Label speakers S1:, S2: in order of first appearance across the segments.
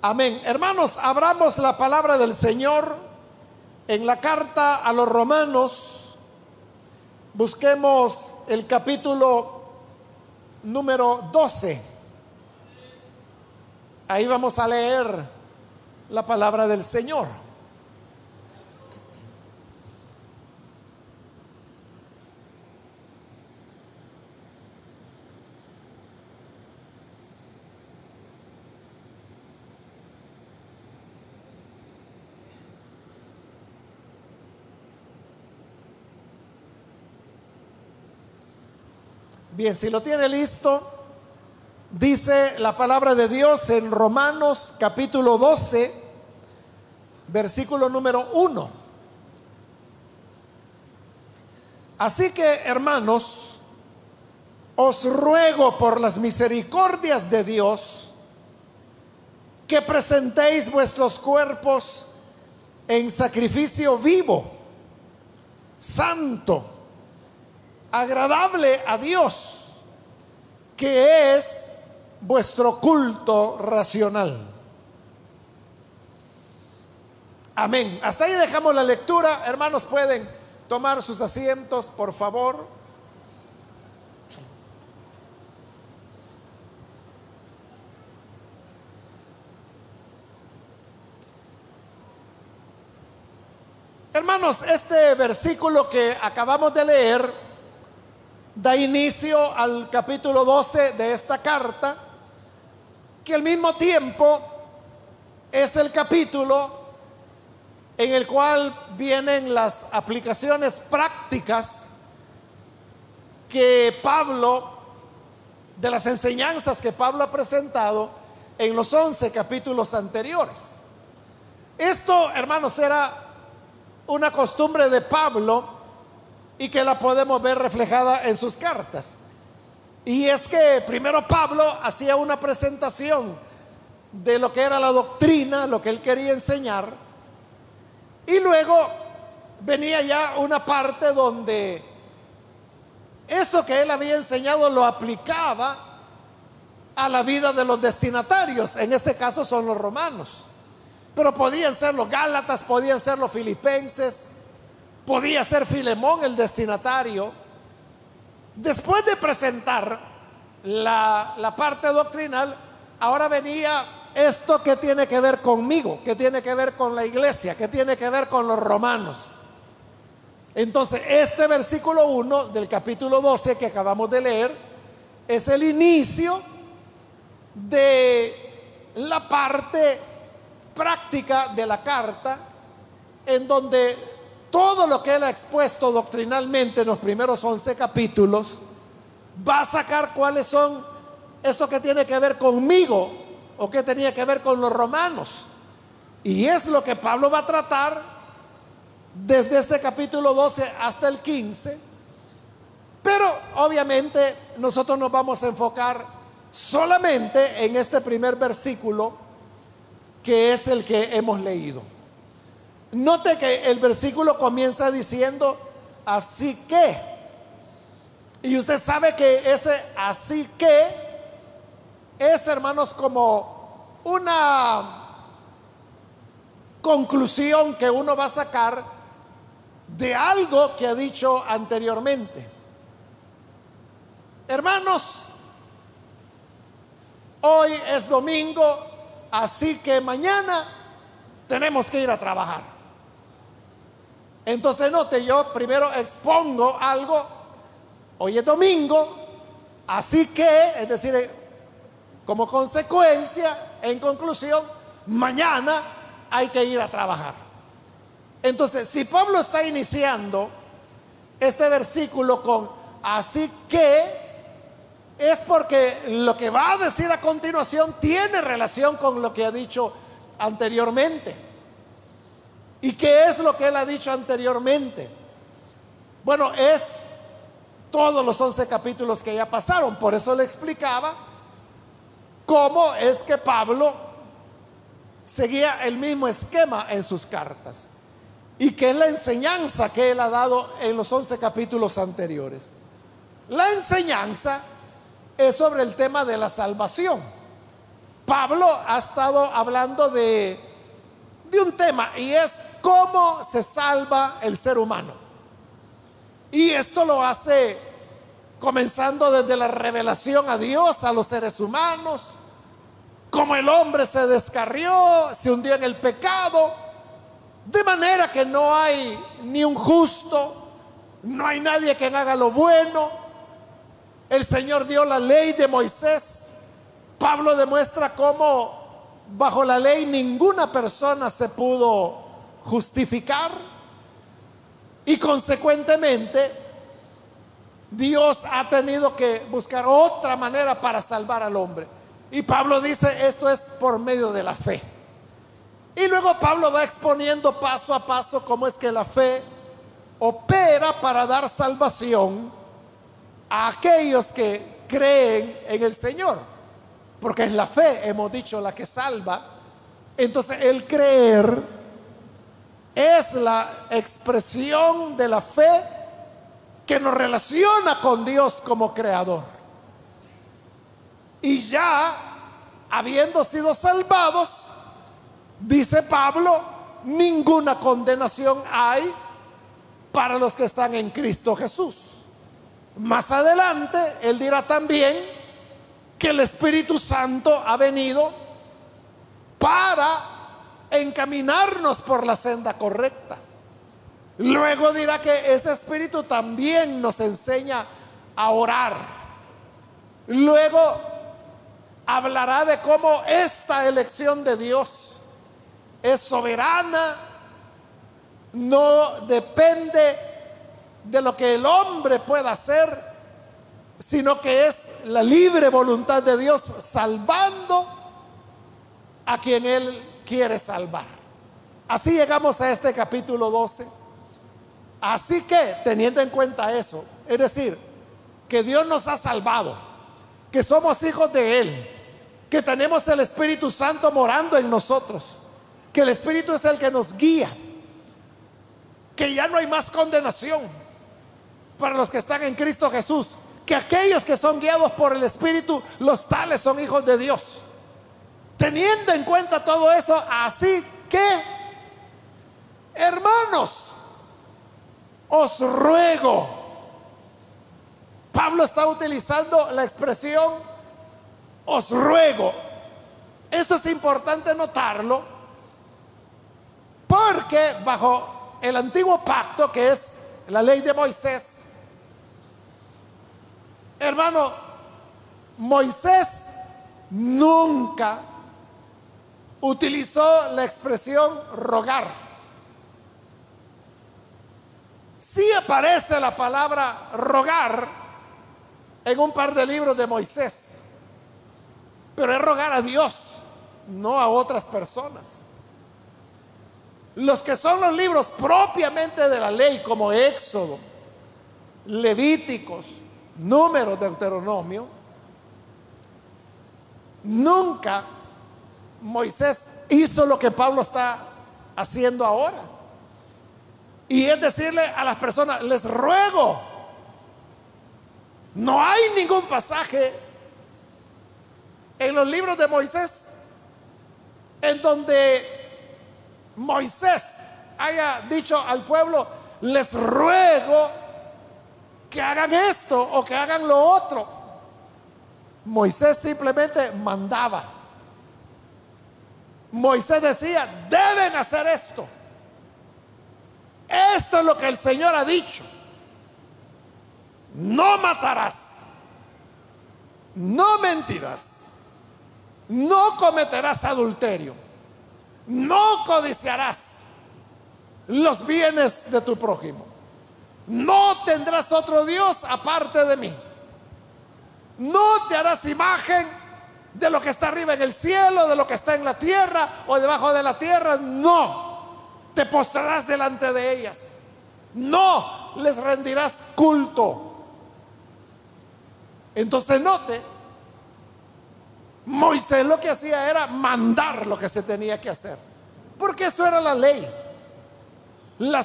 S1: Amén. Hermanos, abramos la palabra del Señor en la carta a los romanos. Busquemos el capítulo número 12. Ahí vamos a leer la palabra del Señor. Bien, si lo tiene listo, dice la palabra de Dios en Romanos capítulo 12, versículo número 1. Así que, hermanos, os ruego por las misericordias de Dios que presentéis vuestros cuerpos en sacrificio vivo, santo, agradable a Dios, que es vuestro culto racional. Amén. Hasta ahí dejamos la lectura. Hermanos, pueden tomar sus asientos, por favor. Hermanos, este versículo que acabamos de leer da inicio al capítulo 12 de esta carta, que al mismo tiempo es el capítulo en el cual vienen las aplicaciones prácticas que Pablo, de las enseñanzas que Pablo ha presentado en los 11 capítulos anteriores. Esto, hermanos, era una costumbre de Pablo y que la podemos ver reflejada en sus cartas. Y es que primero Pablo hacía una presentación de lo que era la doctrina, lo que él quería enseñar, y luego venía ya una parte donde eso que él había enseñado lo aplicaba a la vida de los destinatarios, en este caso son los romanos, pero podían ser los gálatas, podían ser los filipenses, podía ser Filemón el destinatario. Después de presentar la, parte doctrinal, ahora venía esto que tiene que ver conmigo, que tiene que ver con la iglesia, que tiene que ver con los romanos. Entonces, este versículo 1 del capítulo 12 que acabamos de leer es el inicio de la parte práctica de la carta en donde todo lo que él ha expuesto doctrinalmente en los primeros 11 capítulos, va a sacar cuáles son esto que tiene que ver conmigo o que tenía que ver con los romanos. Y es lo que Pablo va a tratar desde este capítulo 12 hasta el 15. Pero obviamente nosotros nos vamos a enfocar solamente en este primer versículo que es el que hemos leído. Note que el versículo comienza diciendo, así que. Y usted sabe que ese así que es, hermanos, como una conclusión que uno va a sacar de algo que ha dicho anteriormente. Hermanos, hoy es domingo, así que mañana tenemos que ir a trabajar. Entonces note, yo primero expongo algo, hoy es domingo, así que, es decir, como consecuencia, en conclusión, mañana hay que ir a trabajar. Entonces, si Pablo está iniciando este versículo con así que, es porque lo que va a decir a continuación tiene relación con lo que ha dicho anteriormente. ¿Y qué es lo que él ha dicho anteriormente? Bueno, es todos los 11 capítulos que ya pasaron. Por eso le explicaba cómo es que Pablo seguía el mismo esquema en sus cartas. Y que es la enseñanza que él ha dado en los 11 capítulos anteriores. La enseñanza es sobre el tema de la salvación. Pablo ha estado hablando de, de un tema y es cómo se salva el ser humano. Y esto lo hace comenzando desde la revelación a Dios, a los seres humanos, como el hombre se descarrió, se hundió en el pecado, de manera que no hay ni un justo, no hay nadie que haga lo bueno. El Señor dio la ley de Moisés. Pablo demuestra cómo bajo la ley ninguna persona se pudo justificar y consecuentemente Dios ha tenido que buscar otra manera para salvar al hombre. Y Pablo dice, esto es por medio de la fe. Y luego Pablo va exponiendo paso a paso cómo es que la fe opera para dar salvación a aquellos que creen en el Señor. Porque es la fe, hemos dicho, la que salva. Entonces el creer es la expresión de la fe que nos relaciona con Dios como creador. Y ya, habiendo sido salvados, dice Pablo, ninguna condenación hay para los que están en Cristo Jesús. Más adelante, él dirá también que el Espíritu Santo ha venido para encaminarnos por la senda correcta. Luego dirá que ese espíritu también nos enseña a orar. Luego hablará de cómo esta elección de Dios es soberana, no depende de lo que el hombre pueda hacer, sino que es la libre voluntad de Dios salvando a quien Él quiere salvar. Así llegamos a este capítulo 12 Así que, teniendo en cuenta eso, es decir, que Dios nos ha salvado, que somos hijos de Él, que tenemos el Espíritu Santo morando en nosotros, que el Espíritu es el que nos guía, que ya no hay más condenación para los que están en Cristo Jesús, que aquellos que son guiados por el Espíritu, los tales son hijos de Dios. Teniendo en cuenta todo eso, así que, hermanos, os ruego. Pablo está utilizando la expresión os ruego. Esto es importante notarlo porque bajo el antiguo pacto, que es la ley de Moisés, hermano, Moisés nunca utilizó la expresión rogar. Sí aparece la palabra rogar en un par de libros de Moisés, pero es rogar a Dios, no a otras personas. Los que son los libros propiamente de la ley, como Éxodo, Levíticos, Números, Deuteronomio, nunca Moisés hizo lo que Pablo está haciendo ahora. Y es decirle a las personas, les ruego, no hay ningún pasaje en los libros de Moisés en donde Moisés haya dicho al pueblo, les ruego que hagan esto o que hagan lo otro. Moisés simplemente mandaba. Moisés decía, deben hacer esto. Esto es lo que el Señor ha dicho. No matarás. No mentirás. No cometerás adulterio. No codiciarás los bienes de tu prójimo. No tendrás otro Dios aparte de mí. No te harás imagen de lo que está arriba en el cielo, de lo que está en la tierra o debajo de la tierra. No te postrarás delante de ellas. No les rendirás culto. Entonces note, Moisés lo que hacía era mandar lo que se tenía que hacer. Porque eso era la ley. La,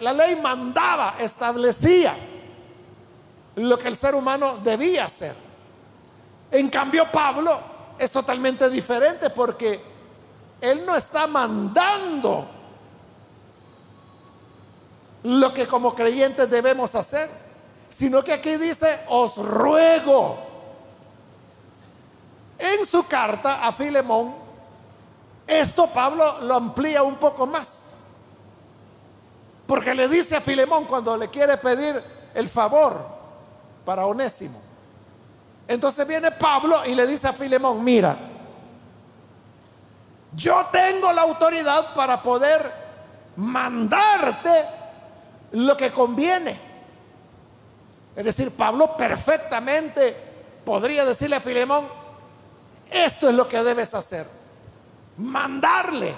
S1: la ley mandaba, establecía lo que el ser humano debía hacer. En cambio, Pablo es totalmente diferente porque Él no está mandando lo que como creyentes debemos hacer, sino que aquí dice, os ruego. En su carta a Filemón, esto Pablo lo amplía un poco más. Porque le dice a Filemón cuando le quiere pedir el favor para Onésimo. Entonces viene Pablo y le dice a Filemón, mira, yo tengo la autoridad para poder mandarte lo que conviene. Es decir, Pablo perfectamente podría decirle a Filemón, esto es lo que debes hacer. Mandarle,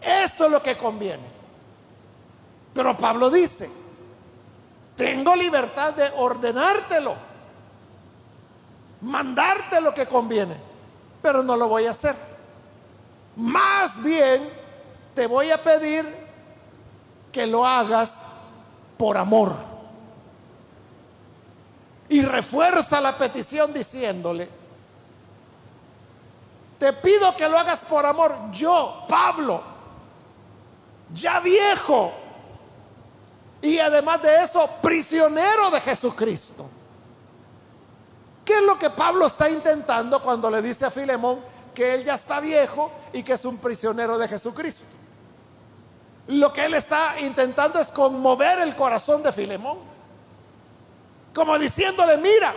S1: esto es lo que conviene. Pero Pablo dice, tengo libertad de ordenártelo, mandarte lo que conviene, pero no lo voy a hacer. Más bien te voy a pedir que lo hagas por amor. Y refuerza la petición diciéndole, te pido que lo hagas por amor. Yo, Pablo, ya viejo, y además de eso, prisionero de Jesucristo. ¿Qué es lo que Pablo está intentando cuando le dice a Filemón que él ya está viejo y que es un prisionero de Jesucristo? Lo que él está intentando es conmover el corazón de Filemón. Como diciéndole, mira,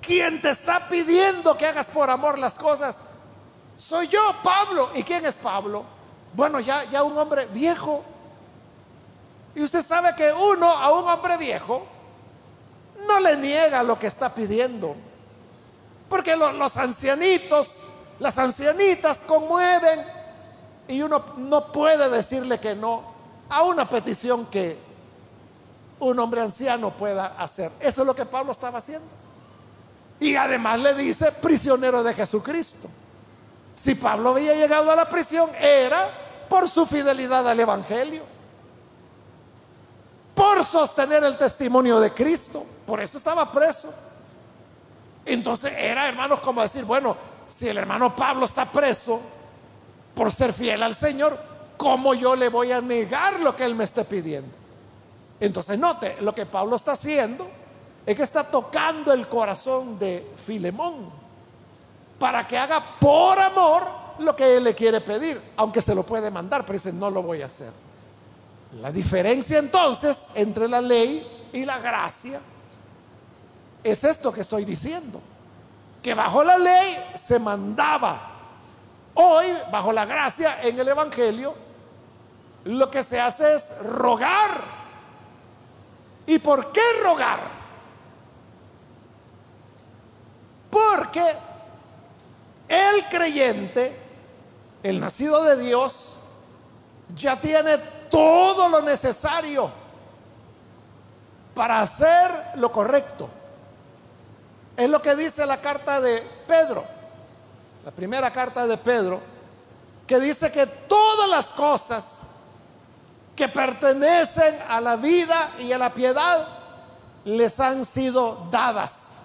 S1: quien te está pidiendo que hagas por amor las cosas, soy yo, Pablo. ¿Y quién es Pablo? Bueno, ya, ya un hombre viejo y usted sabe que uno a un hombre viejo no le niega lo que está pidiendo. Porque los ancianitos, las ancianitas conmueven y uno no puede decirle que no a una petición que un hombre anciano pueda hacer. Eso es lo que Pablo estaba haciendo. Y además le dice prisionero de Jesucristo. Si Pablo había llegado a la prisión era por su fidelidad al Evangelio por sostener el testimonio de Cristo. Por eso estaba preso. Entonces era, hermanos, como decir, bueno, si el hermano Pablo está preso por ser fiel al Señor, ¿cómo yo le voy a negar lo que él me esté pidiendo? Entonces note, lo que Pablo está haciendo es que está tocando el corazón de Filemón para que haga por amor lo que él le quiere pedir, aunque se lo puede mandar, pero dice, no lo voy a hacer. La diferencia entonces entre la ley y la gracia es esto que estoy diciendo. Que bajo la ley se mandaba. Hoy, bajo la gracia en el Evangelio, lo que se hace es rogar. ¿Y por qué rogar? Porque el creyente, el nacido de Dios, ya tiene todo lo necesario para hacer lo correcto. Es lo que dice la carta de Pedro, la primera carta de Pedro, que dice que todas las cosas que pertenecen a la vida y a la piedad les han sido dadas.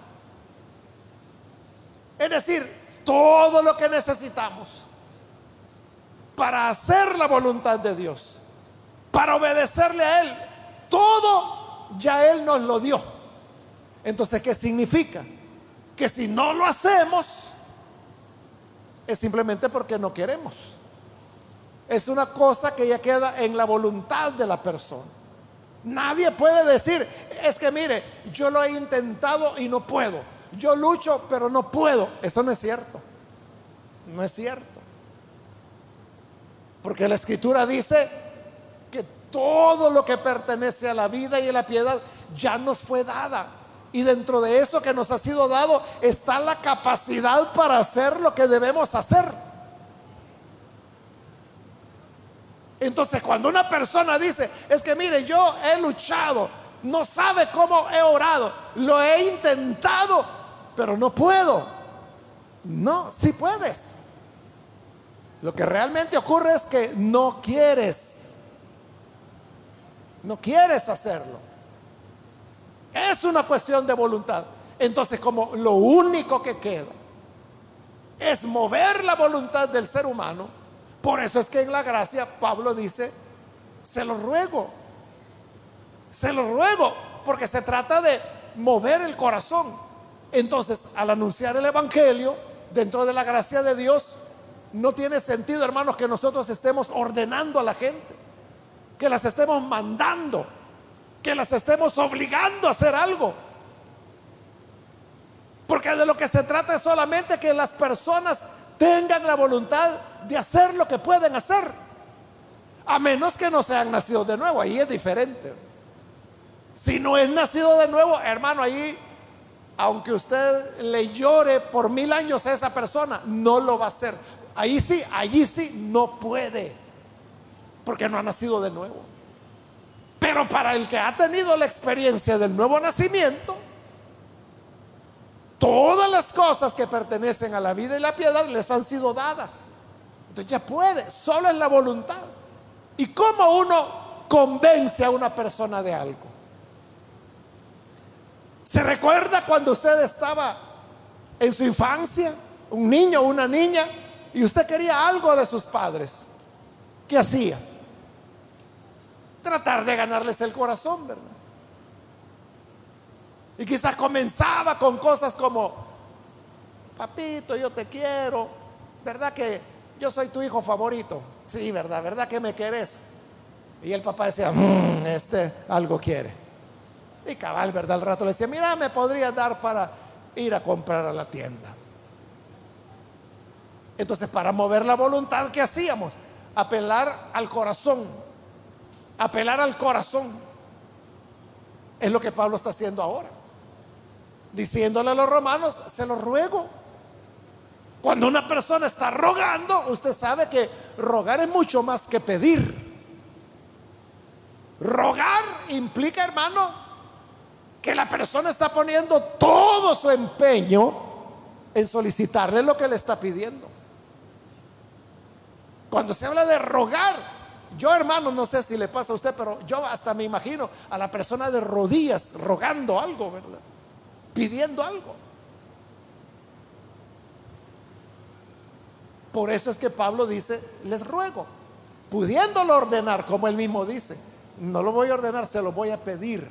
S1: Es decir, todo lo que necesitamos para hacer la voluntad de Dios para obedecerle a Él. Todo ya Él nos lo dio. Entonces, ¿qué significa? Que si no lo hacemos, es simplemente porque no queremos. Es una cosa que ya queda en la voluntad de la persona. Nadie puede decir, es que mire, yo lo he intentado y no puedo. Yo lucho, pero no puedo. Eso no es cierto. No es cierto. Porque la escritura dice todo lo que pertenece a la vida y a la piedad ya nos fue dada. Y dentro de eso que nos ha sido dado está la capacidad para hacer lo que debemos hacer. Entonces cuando una persona dice, es que mire, yo he luchado, no sabe cómo he orado, lo he intentado, pero no puedo. No, si puedes. Lo que realmente ocurre es que no quieres. No quieres hacerlo. Es una cuestión de voluntad. Entonces, como lo único que queda es mover la voluntad del ser humano. Por eso es que en la gracia Pablo dice, se lo ruego, se lo ruego, porque se trata de mover el corazón. Entonces, al anunciar el Evangelio, dentro de la gracia de Dios, no tiene sentido, hermanos, que nosotros estemos ordenando a la gente, que las estemos mandando, que las estemos obligando a hacer algo. Porque de lo que se trata es solamente que las personas tengan la voluntad de hacer lo que pueden hacer. A menos que no sean nacidos de nuevo, ahí es diferente. Si no es nacido de nuevo, hermano, ahí, aunque usted le llore por mil años a esa persona, no lo va a hacer. Ahí sí, allí sí, no puede, porque no ha nacido de nuevo. Pero para el que ha tenido la experiencia del nuevo nacimiento, todas las cosas que pertenecen a la vida y la piedad les han sido dadas. Entonces ya puede, solo es la voluntad. ¿Y cómo uno convence a una persona de algo? ¿Se recuerda cuando usted estaba en su infancia, un niño o una niña, y usted quería algo de sus padres? ¿Qué hacía? Tratar de ganarles el corazón, ¿verdad? Y quizás comenzaba con cosas como, papito, yo te quiero, ¿verdad que yo soy tu hijo favorito? Sí, ¿verdad? ¿Verdad que me querés? Y el papá decía, mmm, este algo quiere. Y cabal, ¿verdad? Al rato le decía, mira, me podría dar para ir a comprar a la tienda. Entonces, para mover la voluntad, ¿qué hacíamos? Apelar al corazón. Apelar al corazón. Es lo que Pablo está haciendo ahora. Diciéndole a los romanos, se lo ruego. Cuando una persona está rogando, usted sabe que rogar es mucho más que pedir. Rogar implica, hermano, que la persona está poniendo todo su empeño en solicitarle lo que le está pidiendo. Cuando se habla de rogar, yo hermano, no sé si le pasa a usted, pero yo hasta me imagino a la persona de rodillas rogando algo, ¿verdad? Pidiendo algo. Por eso es que Pablo dice, les ruego, pudiéndolo ordenar, como él mismo dice, no lo voy a ordenar, se lo voy a pedir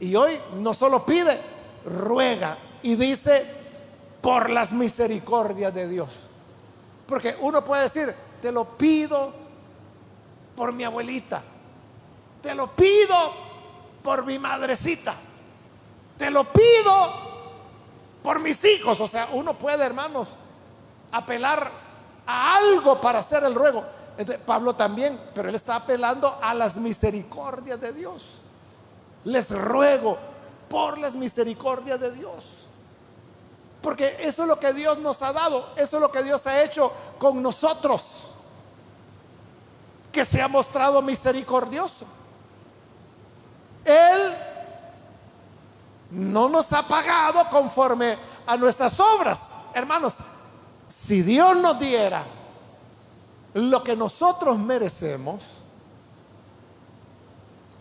S1: y hoy no solo pide, ruega y dice, por las misericordias de Dios. Porque uno puede decir, te lo pido por mi abuelita, te lo pido por mi madrecita, te lo pido por mis hijos. O sea, uno puede, hermanos, apelar a algo para hacer el ruego. Pablo también, pero él está apelando a las misericordias de Dios. Les ruego por las misericordias de Dios. Porque eso es lo que Dios nos ha dado, eso es lo que Dios ha hecho con nosotros, que se ha mostrado misericordioso. Él no nos ha pagado conforme a nuestras obras. Hermanos, si Dios nos diera lo que nosotros merecemos,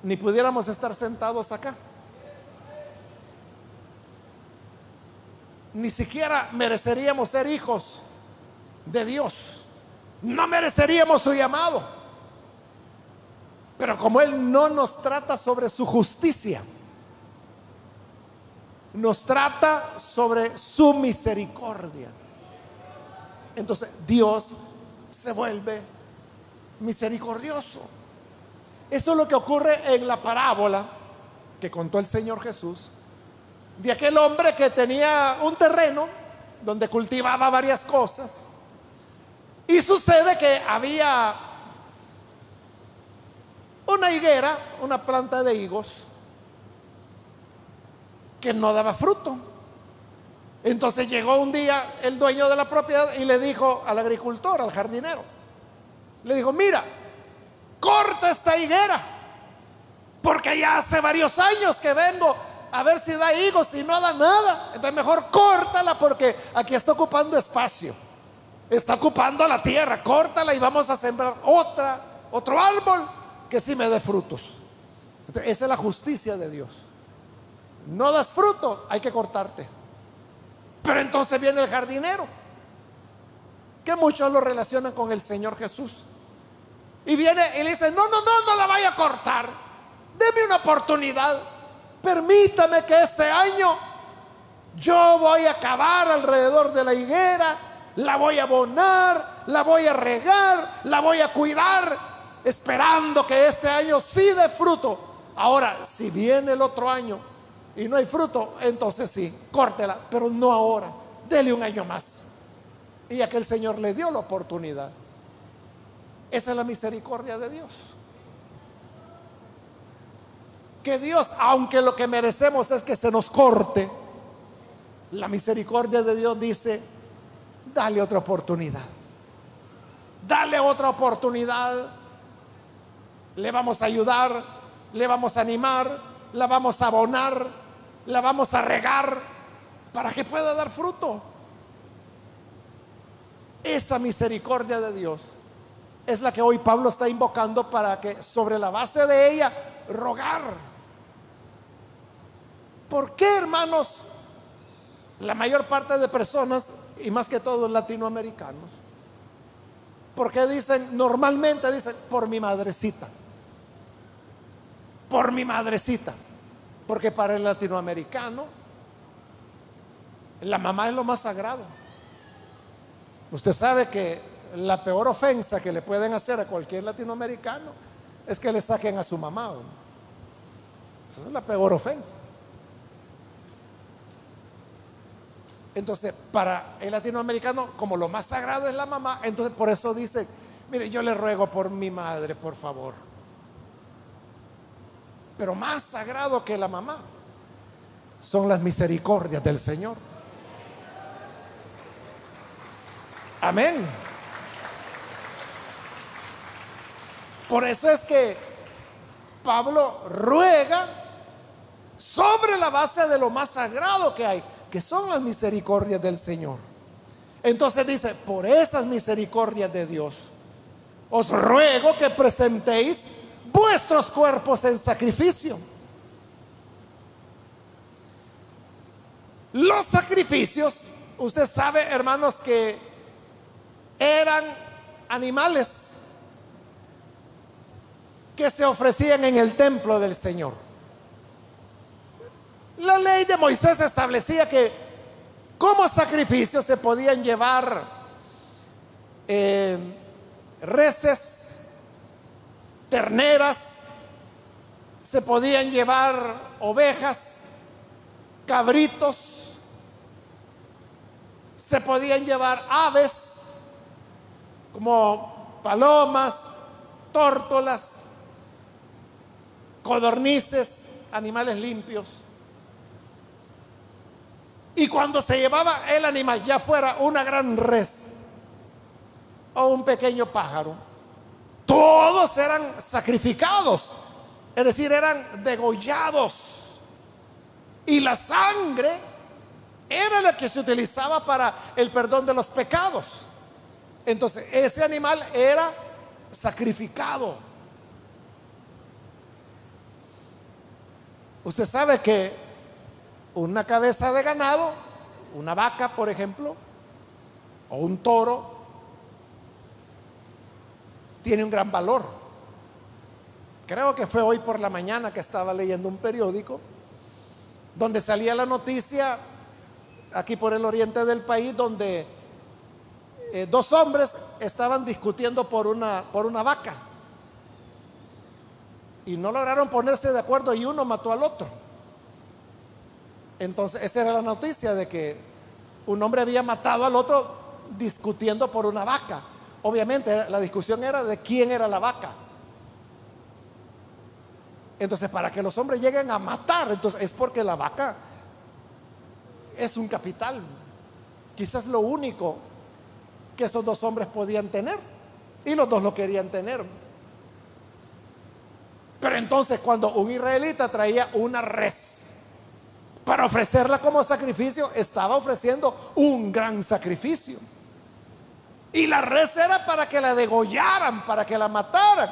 S1: ni pudiéramos estar sentados acá. Ni siquiera mereceríamos ser hijos de Dios. No mereceríamos su llamado. Pero como Él no nos trata sobre su justicia, nos trata sobre su misericordia. Entonces Dios se vuelve misericordioso. Eso es lo que ocurre en la parábola que contó el Señor Jesús de aquel hombre que tenía un terreno donde cultivaba varias cosas. Y sucede que había una higuera, una planta de higos, que no daba fruto. Entonces llegó un día el dueño de la propiedad y le dijo al agricultor, al jardinero, le dijo, mira, corta esta higuera, porque ya hace varios años que vengo a ver si da higos y no da nada. Entonces mejor córtala porque aquí está ocupando espacio. Está ocupando la tierra, córtala y vamos a sembrar otra, otro árbol que sí me dé frutos. esa es la justicia de Dios. No das fruto, hay que cortarte. Pero entonces viene el jardinero que muchos lo relacionan con el Señor Jesús. Y viene y le dice, no, no, no, no la vaya a cortar. Deme una oportunidad. Permítame que este año yo voy a cavar alrededor de la higuera, la voy a abonar, la voy a regar, la voy a cuidar, esperando que este año sí dé fruto. Ahora, si viene el otro año y no hay fruto, entonces sí, córtela, pero no ahora, dele un año más. Y aquel Señor le dio la oportunidad. Esa es la misericordia de Dios. Que Dios, aunque lo que merecemos es que se nos corte, la misericordia de Dios dice, dale otra oportunidad. Dale otra oportunidad. Le vamos a ayudar, le vamos a animar, la vamos a abonar, la vamos a regar para que pueda dar fruto. Esa misericordia de Dios es la que hoy Pablo está invocando para que sobre la base de ella rogar. ¿Por qué, hermanos? La mayor parte de personas, y más que todos latinoamericanos, porque dicen, normalmente dicen, por mi madrecita, por mi madrecita, porque para el latinoamericano, la mamá es lo más sagrado. Usted sabe que la peor ofensa que le pueden hacer a cualquier latinoamericano es que le saquen a su mamá. Esa es la peor ofensa. Entonces, para el latinoamericano, como lo más sagrado es la mamá, entonces por eso dice, mire, yo le ruego por mi madre, por favor. Pero más sagrado que la mamá son las misericordias del Señor. Amén. Por eso es que Pablo ruega sobre la base de lo más sagrado que hay que son las misericordias del Señor. Entonces dice, por esas misericordias de Dios, os ruego que presentéis vuestros cuerpos en sacrificio. Los sacrificios, usted sabe, hermanos, que eran animales que se ofrecían en el templo del Señor. La ley de Moisés establecía que como sacrificio se podían llevar eh, reses, terneras, se podían llevar ovejas, cabritos, se podían llevar aves como palomas, tórtolas, codornices, animales limpios. Y cuando se llevaba el animal, ya fuera una gran res o un pequeño pájaro, todos eran sacrificados, es decir, eran degollados. Y la sangre era la que se utilizaba para el perdón de los pecados. Entonces, ese animal era sacrificado. Usted sabe que una cabeza de ganado, una vaca, por ejemplo, o un toro, tiene un gran valor. Creo que fue hoy por la mañana que estaba leyendo un periódico donde salía la noticia aquí por el oriente del país donde eh, dos hombres estaban discutiendo por una, por una vaca y no lograron ponerse de acuerdo y uno mató al otro. Entonces, esa era la noticia de que un hombre había matado al otro discutiendo por una vaca. Obviamente, la discusión era de quién era la vaca. Entonces, para que los hombres lleguen a matar, entonces es porque la vaca es un capital. Quizás lo único que estos dos hombres podían tener. Y los dos lo querían tener. Pero entonces cuando un israelita traía una res, para ofrecerla como sacrificio, estaba ofreciendo un gran sacrificio. Y la res era para que la degollaran, para que la mataran.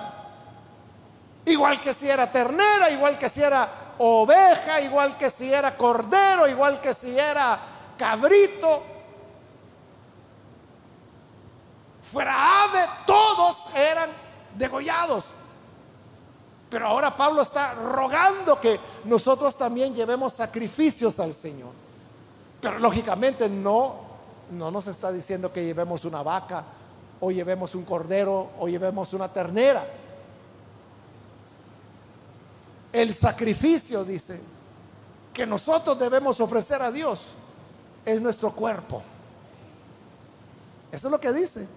S1: Igual que si era ternera, igual que si era oveja, igual que si era cordero, igual que si era cabrito. fuera ave, todos eran degollados. Pero ahora Pablo está rogando que nosotros también llevemos sacrificios al Señor. Pero lógicamente no, no nos está diciendo que llevemos una vaca o llevemos un cordero o llevemos una ternera. El sacrificio, dice, que nosotros debemos ofrecer a Dios es nuestro cuerpo. Eso es lo que dice.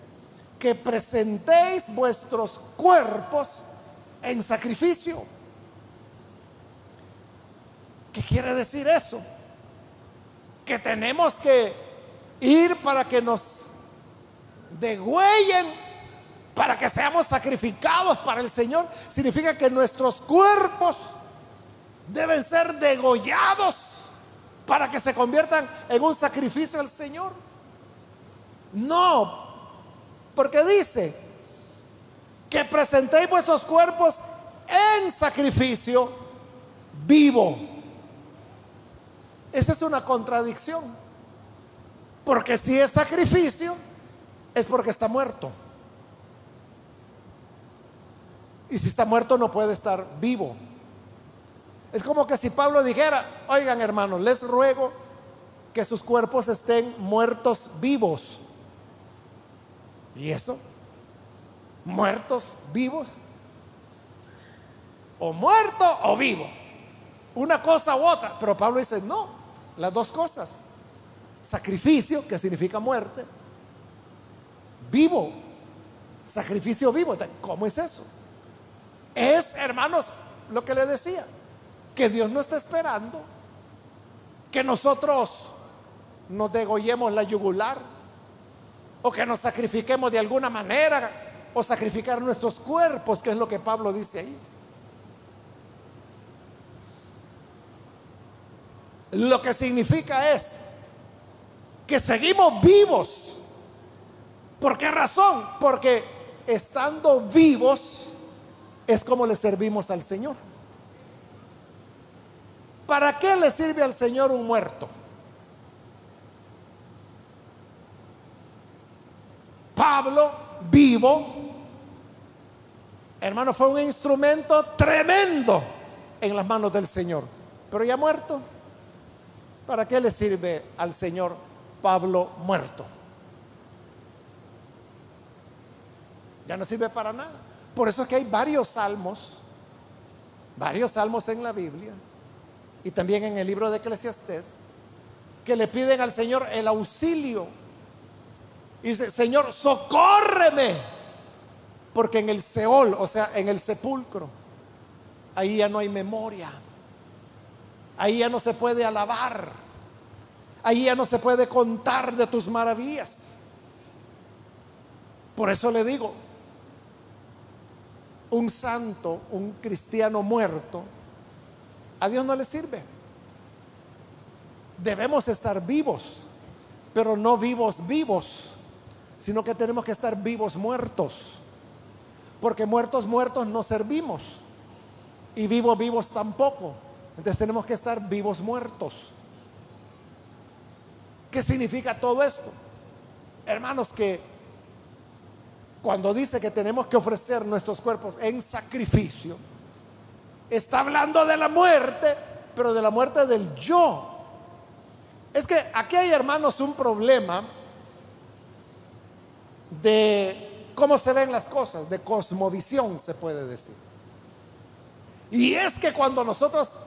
S1: Que presentéis vuestros cuerpos en sacrificio. ¿Qué quiere decir eso? Que tenemos que ir para que nos degüellen, para que seamos sacrificados para el Señor. Significa que nuestros cuerpos deben ser degollados para que se conviertan en un sacrificio al Señor. No, porque dice que presentéis vuestros cuerpos en sacrificio vivo. Esa es una contradicción. Porque si es sacrificio, es porque está muerto. Y si está muerto no puede estar vivo. Es como que si Pablo dijera, oigan hermanos, les ruego que sus cuerpos estén muertos vivos. ¿Y eso? ¿Muertos vivos? O muerto o vivo. Una cosa u otra. Pero Pablo dice, no, las dos cosas. Sacrificio, que significa muerte. Vivo. Sacrificio vivo. ¿Cómo es eso? Es, hermanos, lo que le decía que Dios no está esperando que nosotros nos degollemos la yugular o que nos sacrifiquemos de alguna manera o sacrificar nuestros cuerpos, que es lo que Pablo dice ahí. Lo que significa es que seguimos vivos. ¿Por qué razón? Porque estando vivos es como le servimos al Señor. ¿Para qué le sirve al Señor un muerto? Pablo, vivo, hermano, fue un instrumento tremendo en las manos del Señor, pero ya muerto. ¿Para qué le sirve al Señor Pablo muerto? Ya no sirve para nada. Por eso es que hay varios salmos, varios salmos en la Biblia y también en el libro de Eclesiastés, que le piden al Señor el auxilio. Y dice, Señor, socórreme, porque en el Seol, o sea, en el sepulcro, ahí ya no hay memoria, ahí ya no se puede alabar, ahí ya no se puede contar de tus maravillas. Por eso le digo, un santo, un cristiano muerto, a Dios no le sirve. Debemos estar vivos, pero no vivos vivos, sino que tenemos que estar vivos muertos. Porque muertos muertos no servimos y vivos vivos tampoco. Entonces tenemos que estar vivos muertos. ¿Qué significa todo esto? Hermanos, que cuando dice que tenemos que ofrecer nuestros cuerpos en sacrificio, está hablando de la muerte, pero de la muerte del yo. Es que aquí hay, hermanos, un problema de cómo se ven las cosas, de cosmovisión se puede decir. Y es que cuando nosotros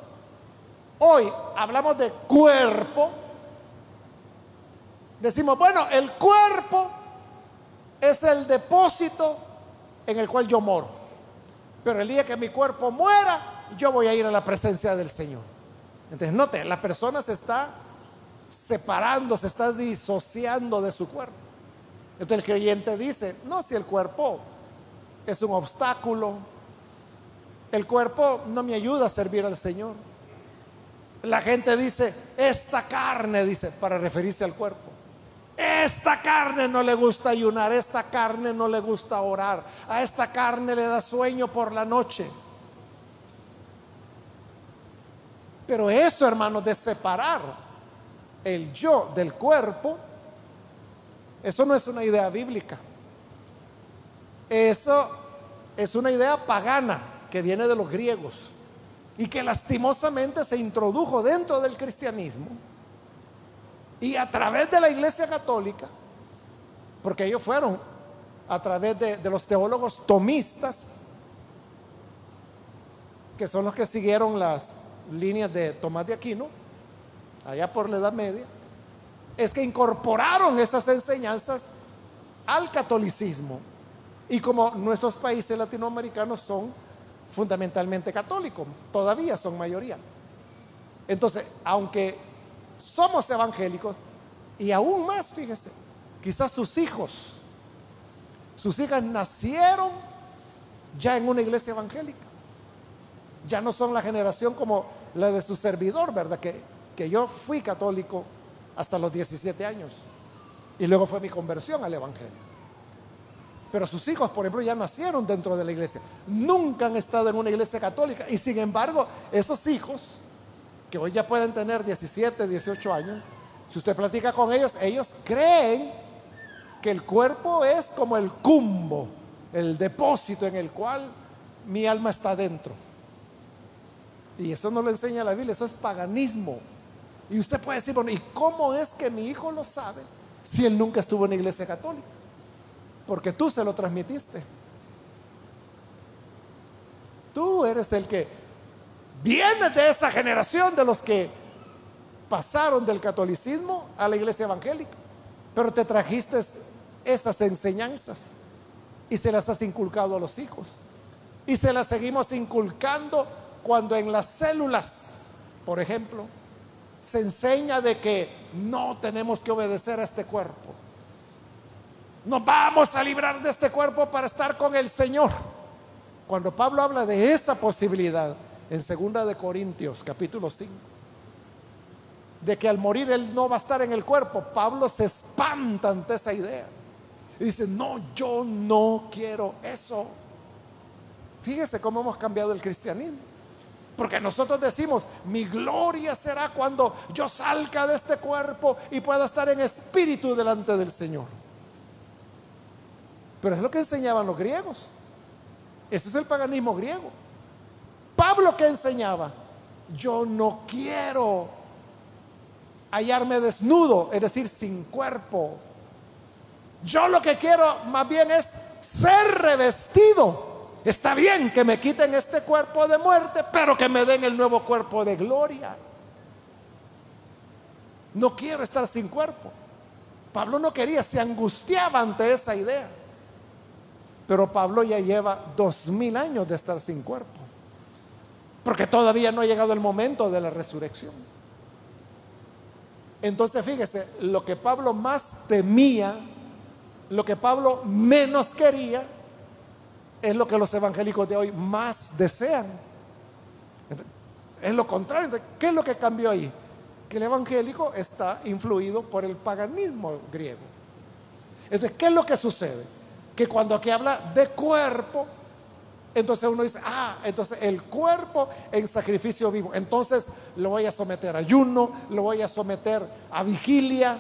S1: hoy hablamos de cuerpo, decimos, bueno, el cuerpo es el depósito en el cual yo moro. Pero el día que mi cuerpo muera, yo voy a ir a la presencia del Señor. Entonces, note, la persona se está separando, se está disociando de su cuerpo. Entonces el creyente dice, no, si el cuerpo es un obstáculo, el cuerpo no me ayuda a servir al Señor. La gente dice, esta carne, dice, para referirse al cuerpo. Esta carne no le gusta ayunar, esta carne no le gusta orar, a esta carne le da sueño por la noche. Pero eso, hermanos, de separar el yo del cuerpo, eso no es una idea bíblica. Eso es una idea pagana que viene de los griegos y que lastimosamente se introdujo dentro del cristianismo y a través de la iglesia católica, porque ellos fueron a través de, de los teólogos tomistas, que son los que siguieron las líneas de Tomás de Aquino, allá por la Edad Media, es que incorporaron esas enseñanzas al catolicismo. Y como nuestros países latinoamericanos son fundamentalmente católicos, todavía son mayoría. Entonces, aunque somos evangélicos, y aún más, fíjese, quizás sus hijos, sus hijas nacieron ya en una iglesia evangélica. Ya no son la generación como la de su servidor, ¿verdad? Que, yo fui católico hasta los 17 años. Y luego fue mi conversión al Evangelio. Pero sus hijos, por ejemplo, ya nacieron dentro de la iglesia. Nunca han estado en una iglesia católica. Y sin embargo, esos hijos, que hoy ya pueden tener 17, 18 años, si usted platica con ellos, ellos creen que el cuerpo es como el cumbo, el depósito en el cual mi alma está dentro. Y eso no lo enseña la Biblia, eso es paganismo. Y usted puede decir, bueno, ¿y cómo es que mi hijo lo sabe si él nunca estuvo en la iglesia católica? Porque tú se lo transmitiste. Tú eres el que viene de esa generación de los que pasaron del catolicismo a la iglesia evangélica. Pero te trajiste esas enseñanzas y se las has inculcado a los hijos. Y se las seguimos inculcando cuando en las células, por ejemplo, se enseña de que no tenemos que obedecer a este cuerpo. Nos vamos a librar de este cuerpo para estar con el Señor. Cuando Pablo habla de esa posibilidad en segunda de Corintios capítulo 5 de que al morir él no va a estar en el cuerpo, Pablo se espanta ante esa idea. Y dice, "No, yo no quiero eso." Fíjese cómo hemos cambiado el cristianismo. Porque nosotros decimos, mi gloria será cuando yo salga de este cuerpo y pueda estar en espíritu delante del Señor. Pero es lo que enseñaban los griegos. Ese es el paganismo griego. Pablo que enseñaba, yo no quiero hallarme desnudo, es decir, sin cuerpo. Yo lo que quiero más bien es ser revestido Está bien que me quiten este cuerpo de muerte, pero que me den el nuevo cuerpo de gloria. No quiero estar sin cuerpo. Pablo no quería, se angustiaba ante esa idea. Pero Pablo ya lleva dos mil años de estar sin cuerpo. Porque todavía no ha llegado el momento de la resurrección. Entonces fíjese, lo que Pablo más temía, lo que Pablo menos quería, es lo que los evangélicos de hoy más desean. Es lo contrario. ¿Qué es lo que cambió ahí? Que el evangélico está influido por el paganismo griego. Entonces, ¿qué es lo que sucede? Que cuando aquí habla de cuerpo, entonces uno dice, ah, entonces el cuerpo en sacrificio vivo. Entonces lo voy a someter a ayuno, lo voy a someter a vigilia.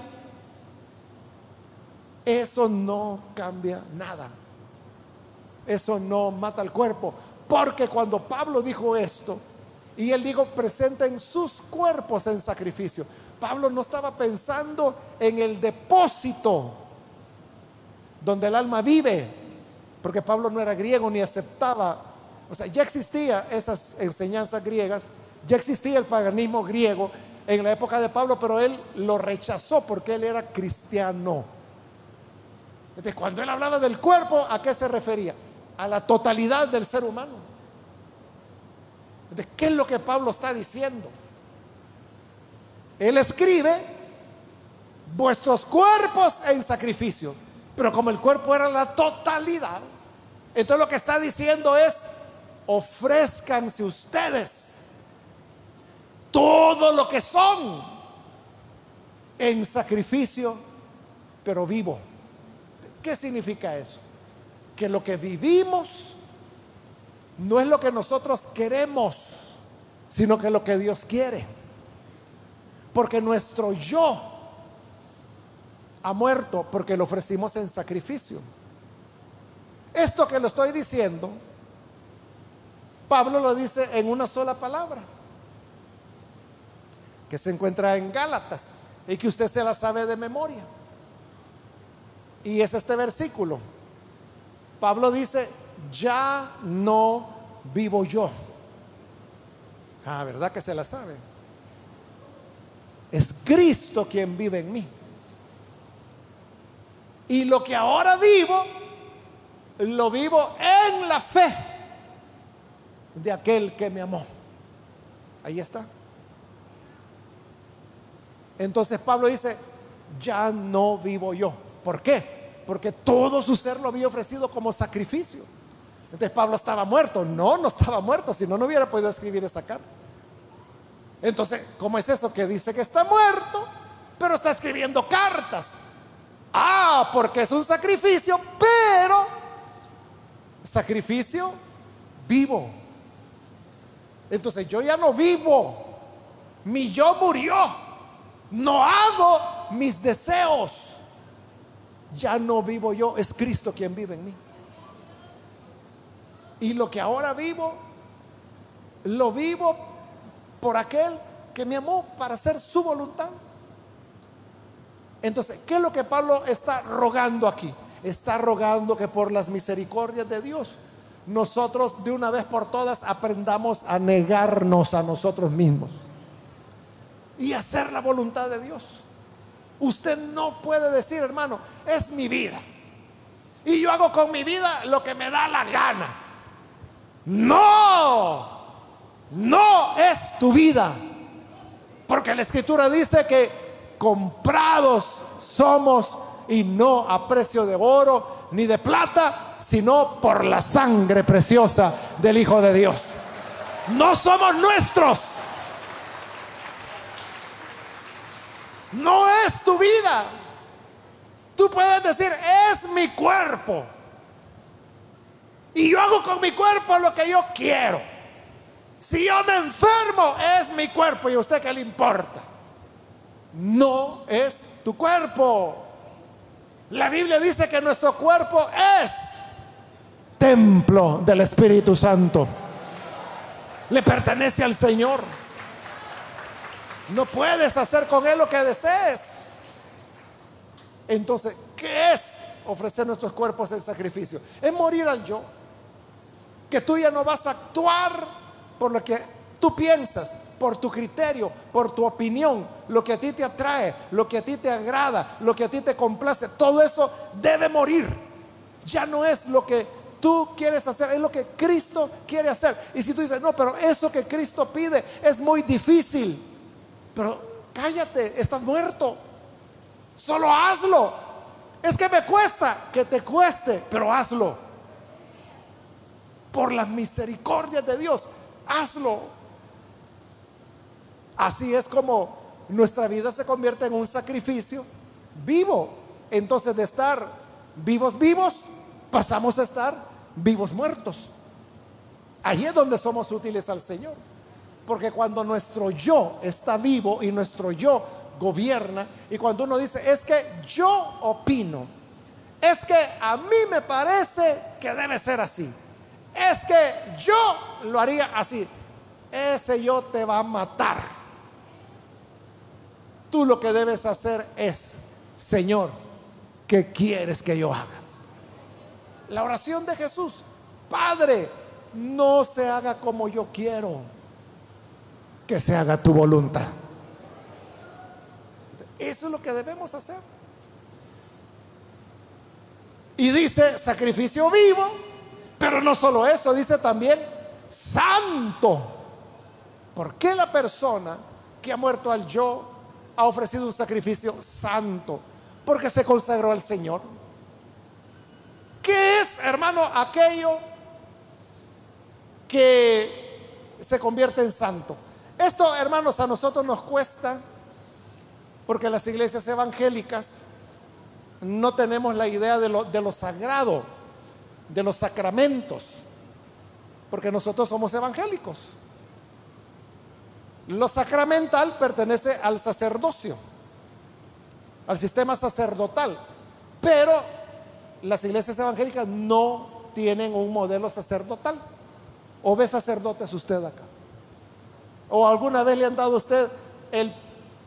S1: Eso no cambia nada. Eso no mata al cuerpo. Porque cuando Pablo dijo esto, y él dijo, presenten sus cuerpos en sacrificio, Pablo no estaba pensando en el depósito donde el alma vive, porque Pablo no era griego ni aceptaba, o sea, ya existía esas enseñanzas griegas, ya existía el paganismo griego en la época de Pablo, pero él lo rechazó porque él era cristiano. Entonces, cuando él hablaba del cuerpo, ¿a qué se refería? A la totalidad del ser humano. ¿De qué es lo que Pablo está diciendo? Él escribe vuestros cuerpos en sacrificio, pero como el cuerpo era la totalidad, entonces lo que está diciendo es, ofrezcanse ustedes todo lo que son en sacrificio, pero vivo. ¿Qué significa eso? Que lo que vivimos no es lo que nosotros queremos, sino que lo que Dios quiere. Porque nuestro yo ha muerto porque lo ofrecimos en sacrificio. Esto que lo estoy diciendo, Pablo lo dice en una sola palabra, que se encuentra en Gálatas y que usted se la sabe de memoria. Y es este versículo. Pablo dice, ya no vivo yo. Ah, ¿verdad que se la sabe? Es Cristo quien vive en mí. Y lo que ahora vivo, lo vivo en la fe de aquel que me amó. Ahí está. Entonces Pablo dice, ya no vivo yo. ¿Por qué? Porque todo su ser lo había ofrecido como sacrificio. Entonces Pablo estaba muerto. No, no estaba muerto, si no, no hubiera podido escribir esa carta. Entonces, ¿cómo es eso que dice que está muerto, pero está escribiendo cartas? Ah, porque es un sacrificio, pero sacrificio vivo. Entonces yo ya no vivo, mi yo murió, no hago mis deseos, ya no vivo yo, es Cristo quien vive en mí. Y lo que ahora vivo, lo vivo por aquel que me amó para hacer su voluntad. Entonces, ¿qué es lo que Pablo está rogando aquí? Está rogando que por las misericordias de Dios, nosotros de una vez por todas aprendamos a negarnos a nosotros mismos y hacer la voluntad de Dios. Usted no puede decir, hermano, es mi vida. Y yo hago con mi vida lo que me da la gana. No, no es tu vida. Porque la escritura dice que comprados somos y no a precio de oro ni de plata, sino por la sangre preciosa del Hijo de Dios. No somos nuestros. No es tu vida. Tú puedes decir, es mi cuerpo. Y yo hago con mi cuerpo lo que yo quiero. Si yo me enfermo, es mi cuerpo. ¿Y a usted qué le importa? no es tu cuerpo. La Biblia dice que nuestro cuerpo es templo del Espíritu Santo. Le pertenece al Señor. No puedes hacer con él lo que desees. Entonces, ¿qué es ofrecer nuestros cuerpos en sacrificio? Es morir al yo. Que tú ya no vas a actuar por lo que tú piensas, por tu criterio, por tu opinión, lo que a ti te atrae, lo que a ti te agrada, lo que a ti te complace, todo eso debe morir. Ya no es lo que tú quieres hacer, es lo que Cristo quiere hacer. Y si tú dices, no, pero eso que Cristo pide es muy difícil, pero cállate, estás muerto. Solo hazlo. Es que me cuesta, que te cueste, pero hazlo. Por las misericordias de Dios, hazlo. Así es como nuestra vida se convierte en un sacrificio vivo. Entonces de estar vivos vivos, pasamos a estar vivos muertos. Ahí es donde somos útiles al Señor. Porque cuando nuestro yo está vivo y nuestro yo gobierna, y cuando uno dice, es que yo opino, es que a mí me parece que debe ser así, es que yo lo haría así, ese yo te va a matar. Tú lo que debes hacer es, Señor, ¿qué quieres que yo haga? La oración de Jesús, Padre, no se haga como yo quiero, que se haga tu voluntad. Eso es lo que debemos hacer. Y dice sacrificio vivo, pero no solo eso, dice también santo. ¿Por qué la persona que ha muerto al yo ha ofrecido un sacrificio santo porque se consagró al Señor. ¿Qué es, hermano, aquello que se convierte en santo? Esto, hermanos, a nosotros nos cuesta porque las iglesias evangélicas no tenemos la idea de lo, de lo sagrado, de los sacramentos, porque nosotros somos evangélicos. Lo sacramental pertenece al sacerdocio, al sistema sacerdotal, pero las iglesias evangélicas no tienen un modelo sacerdotal. ¿O ve sacerdotes usted acá? ¿O alguna vez le han dado a usted el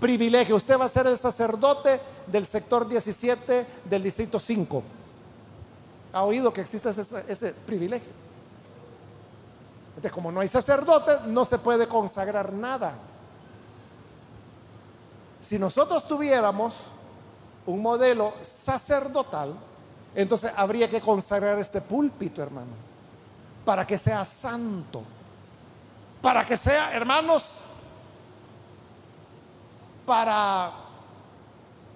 S1: privilegio? Usted va a ser el sacerdote del sector 17 del distrito 5. ¿Ha oído que existe ese, ese privilegio? Entonces, como no hay sacerdote, no se puede consagrar nada. Si nosotros tuviéramos un modelo sacerdotal, entonces habría que consagrar este púlpito, hermano, para que sea santo, para que sea, hermanos, para,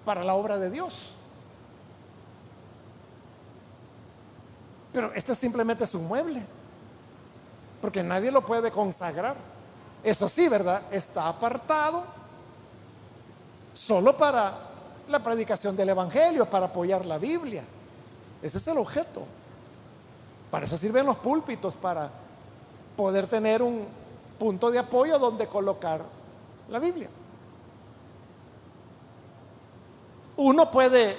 S1: para la obra de Dios. Pero este simplemente es un mueble, porque nadie lo puede consagrar. Eso sí, ¿verdad? Está apartado solo para la predicación del Evangelio, para apoyar la Biblia. Ese es el objeto. Para eso sirven los púlpitos, para poder tener un punto de apoyo donde colocar la Biblia. Uno puede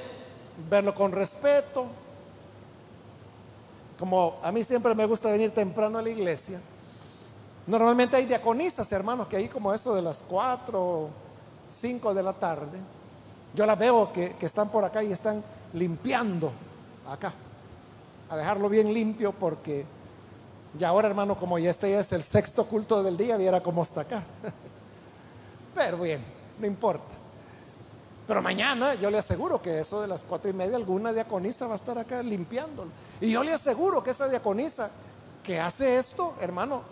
S1: verlo con respeto, como a mí siempre me gusta venir temprano a la iglesia. Normalmente hay diaconisas, hermanos, que ahí como eso de las cuatro, cinco de la tarde, yo las veo que, que están por acá y están limpiando acá, a dejarlo bien limpio porque ya ahora, hermano, como ya este ya es el sexto culto del día, viera cómo está acá. Pero bien, no importa. Pero mañana yo le aseguro que eso de las cuatro y media alguna diaconisa va a estar acá limpiándolo. Y yo le aseguro que esa diaconisa que hace esto, hermano,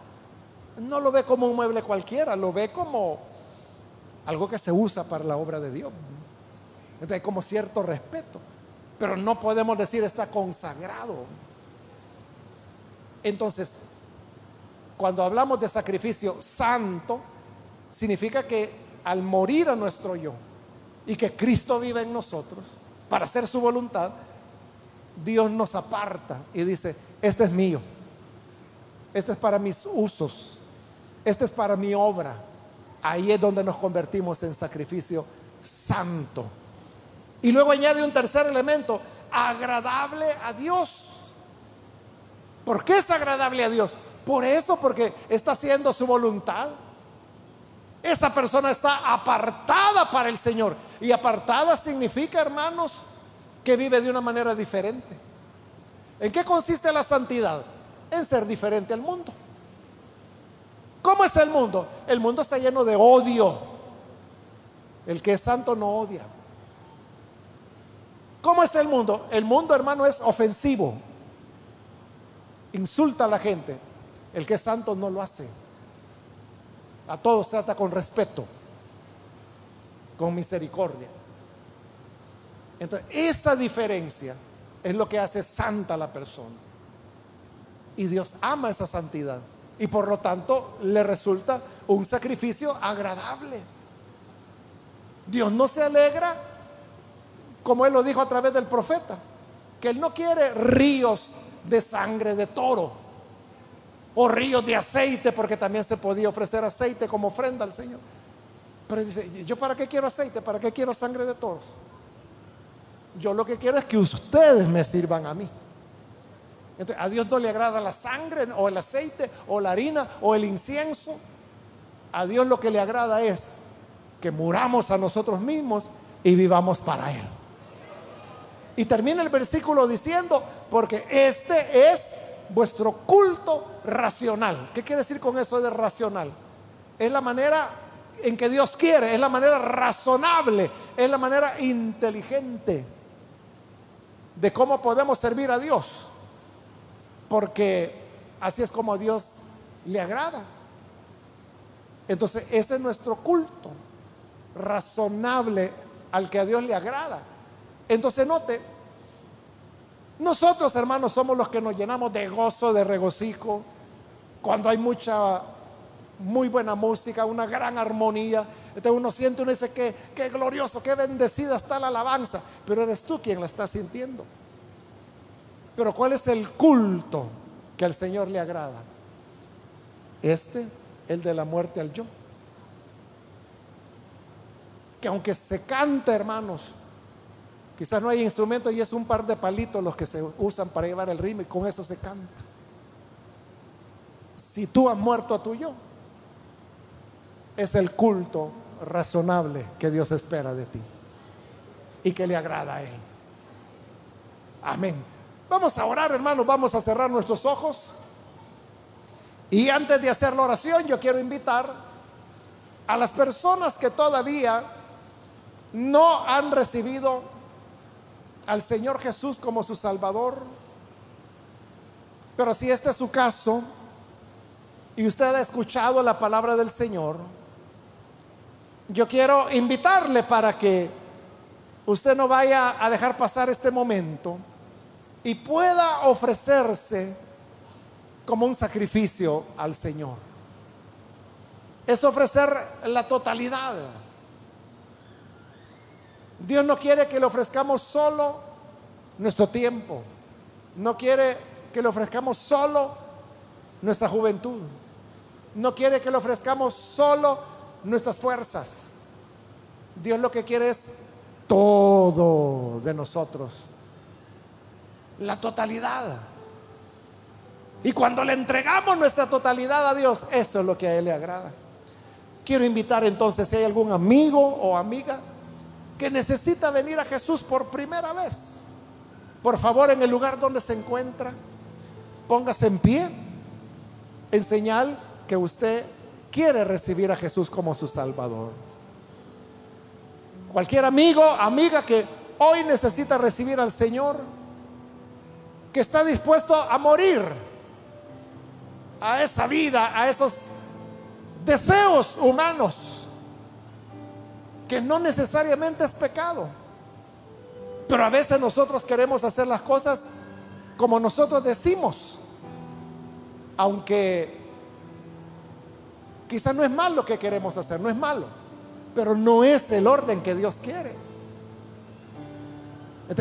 S1: no lo ve como un mueble cualquiera, lo ve como algo que se usa para la obra de Dios. Entonces como cierto respeto pero no podemos decir está consagrado. Entonces, cuando hablamos de sacrificio santo, significa que al morir a nuestro yo y que Cristo vive en nosotros para hacer su voluntad, Dios nos aparta y dice, este es mío, este es para mis usos, este es para mi obra. Ahí es donde nos convertimos en sacrificio santo. Y luego añade un tercer elemento, agradable a Dios. ¿Por qué es agradable a Dios? Por eso, porque está haciendo su voluntad. Esa persona está apartada para el Señor. Y apartada significa, hermanos, que vive de una manera diferente. ¿En qué consiste la santidad? En ser diferente al mundo. ¿Cómo es el mundo? El mundo está lleno de odio. El que es santo no odia. ¿Cómo es el mundo? El mundo, hermano, es ofensivo. Insulta a la gente. El que es santo no lo hace. A todos trata con respeto, con misericordia. Entonces, esa diferencia es lo que hace santa la persona. Y Dios ama esa santidad. Y por lo tanto le resulta un sacrificio agradable. Dios no se alegra como él lo dijo a través del profeta, que él no quiere ríos de sangre de toro o ríos de aceite, porque también se podía ofrecer aceite como ofrenda al Señor. Pero dice, ¿yo para qué quiero aceite? ¿Para qué quiero sangre de toros? Yo lo que quiero es que ustedes me sirvan a mí. Entonces, a Dios no le agrada la sangre o el aceite o la harina o el incienso. A Dios lo que le agrada es que muramos a nosotros mismos y vivamos para Él. Y termina el versículo diciendo, porque este es vuestro culto racional. ¿Qué quiere decir con eso de racional? Es la manera en que Dios quiere, es la manera razonable, es la manera inteligente de cómo podemos servir a Dios. Porque así es como a Dios le agrada. Entonces, ese es nuestro culto razonable al que a Dios le agrada. Entonces note, nosotros hermanos somos los que nos llenamos de gozo, de regocijo, cuando hay mucha, muy buena música, una gran armonía. Entonces uno siente, uno dice, que qué glorioso, qué bendecida está la alabanza, pero eres tú quien la está sintiendo. Pero ¿cuál es el culto que al Señor le agrada? Este, el de la muerte al yo. Que aunque se canta, hermanos, Quizás no hay instrumento y es un par de palitos los que se usan para llevar el ritmo y con eso se canta. Si tú has muerto a tu yo, es el culto razonable que Dios espera de ti y que le agrada a Él. Amén. Vamos a orar, hermanos, vamos a cerrar nuestros ojos. Y antes de hacer la oración, yo quiero invitar a las personas que todavía no han recibido al Señor Jesús como su Salvador. Pero si este es su caso y usted ha escuchado la palabra del Señor, yo quiero invitarle para que usted no vaya a dejar pasar este momento y pueda ofrecerse como un sacrificio al Señor. Es ofrecer la totalidad Dios no quiere que le ofrezcamos solo nuestro tiempo. No quiere que le ofrezcamos solo nuestra juventud. No quiere que le ofrezcamos solo nuestras fuerzas. Dios lo que quiere es todo de nosotros. La totalidad. Y cuando le entregamos nuestra totalidad a Dios, eso es lo que a Él le agrada. Quiero invitar entonces si hay algún amigo o amiga que necesita venir a Jesús por primera vez, por favor en el lugar donde se encuentra, póngase en pie en señal que usted quiere recibir a Jesús como su Salvador. Cualquier amigo, amiga que hoy necesita recibir al Señor, que está dispuesto a morir a esa vida, a esos deseos humanos que no necesariamente es pecado. Pero a veces nosotros queremos hacer las cosas como nosotros decimos. Aunque quizás no es malo lo que queremos hacer, no es malo. Pero no es el orden que Dios quiere.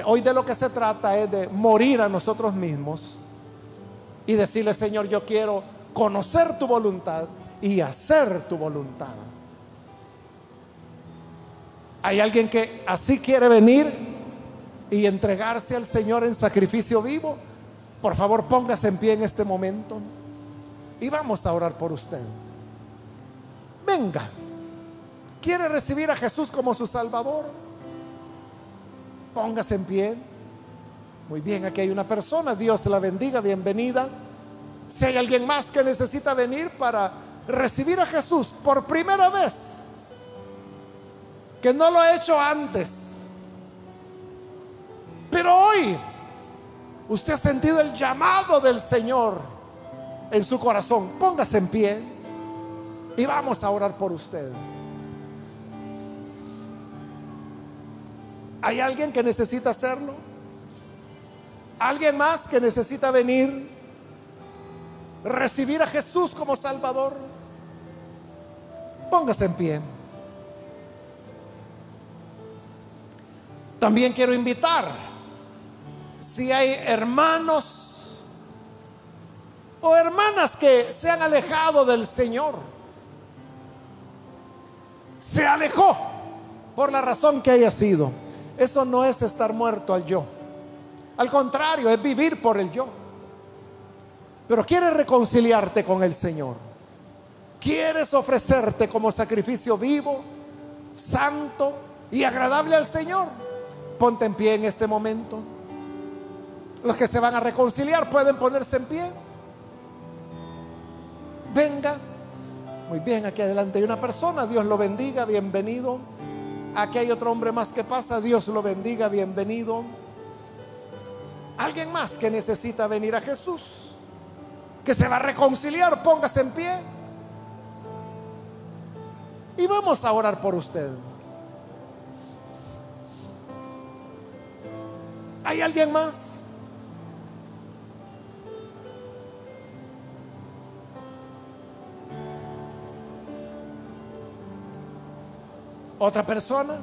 S1: Hoy de lo que se trata es de morir a nosotros mismos y decirle, Señor, yo quiero conocer tu voluntad y hacer tu voluntad. Hay alguien que así quiere venir y entregarse al Señor en sacrificio vivo. Por favor, póngase en pie en este momento y vamos a orar por usted. Venga, ¿quiere recibir a Jesús como su Salvador? Póngase en pie. Muy bien, aquí hay una persona, Dios la bendiga, bienvenida. Si hay alguien más que necesita venir para recibir a Jesús por primera vez, que no lo ha hecho antes. Pero hoy usted ha sentido el llamado del Señor en su corazón. Póngase en pie y vamos a orar por usted. ¿Hay alguien que necesita hacerlo? ¿Alguien más que necesita venir? Recibir a Jesús como Salvador. Póngase en pie. También quiero invitar, si hay hermanos o hermanas que se han alejado del Señor, se alejó por la razón que haya sido. Eso no es estar muerto al yo. Al contrario, es vivir por el yo. Pero quieres reconciliarte con el Señor. Quieres ofrecerte como sacrificio vivo, santo y agradable al Señor Ponte en pie en este momento. Los que se van a reconciliar pueden ponerse en pie. Venga. Muy bien, aquí adelante hay una persona. Dios lo bendiga, bienvenido. Aquí hay otro hombre más que pasa. Dios lo bendiga, bienvenido. Alguien más que necesita venir a Jesús. Que se va a reconciliar, póngase en pie. Y vamos a orar por usted. ¿Hay alguien más? ¿Otra persona?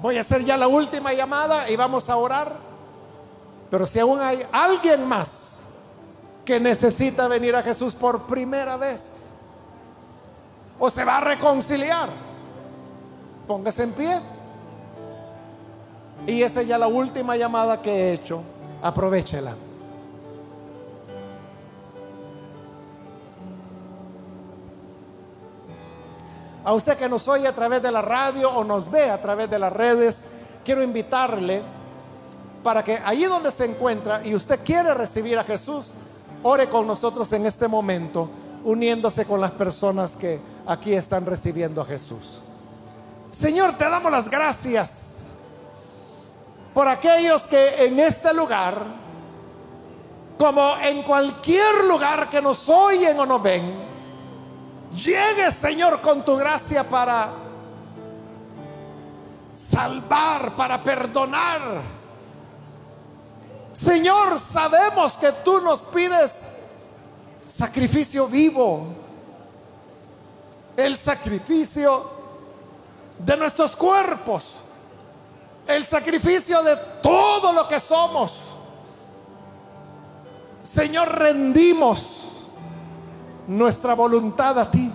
S1: Voy a hacer ya la última llamada y vamos a orar. Pero si aún hay alguien más que necesita venir a Jesús por primera vez o se va a reconciliar, póngase en pie. Y esta es ya la última llamada que he hecho. Aprovechela. A usted que nos oye a través de la radio o nos ve a través de las redes, quiero invitarle para que allí donde se encuentra y usted quiere recibir a Jesús, ore con nosotros en este momento, uniéndose con las personas que aquí están recibiendo a Jesús. Señor, te damos las gracias por aquellos que en este lugar, como en cualquier lugar que nos oyen o nos ven, llegue Señor con tu gracia para salvar, para perdonar. Señor, sabemos que tú nos pides sacrificio vivo, el sacrificio de nuestros cuerpos, el sacrificio de todo lo que somos. Señor, rendimos nuestra voluntad a ti.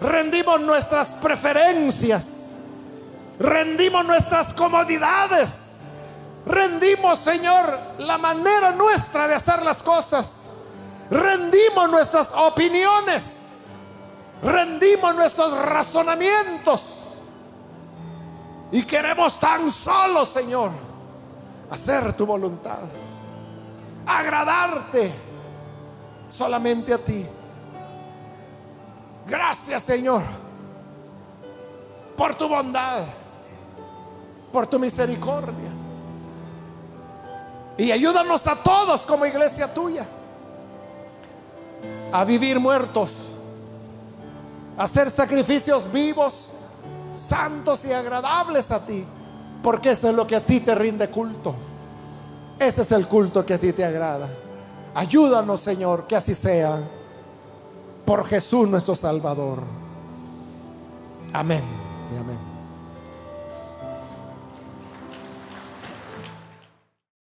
S1: Rendimos nuestras preferencias. Rendimos nuestras comodidades. Rendimos, Señor, la manera nuestra de hacer las cosas. Rendimos nuestras opiniones. Rendimos nuestros razonamientos. Y queremos tan solo, Señor, hacer tu voluntad. Agradarte solamente a ti. Gracias Señor por tu bondad, por tu misericordia. Y ayúdanos a todos como iglesia tuya a vivir muertos, a hacer sacrificios vivos, santos y agradables a ti, porque eso es lo que a ti te rinde culto. Ese es el culto que a ti te agrada. Ayúdanos, Señor, que así sea. Por Jesús nuestro Salvador. Amén y amén.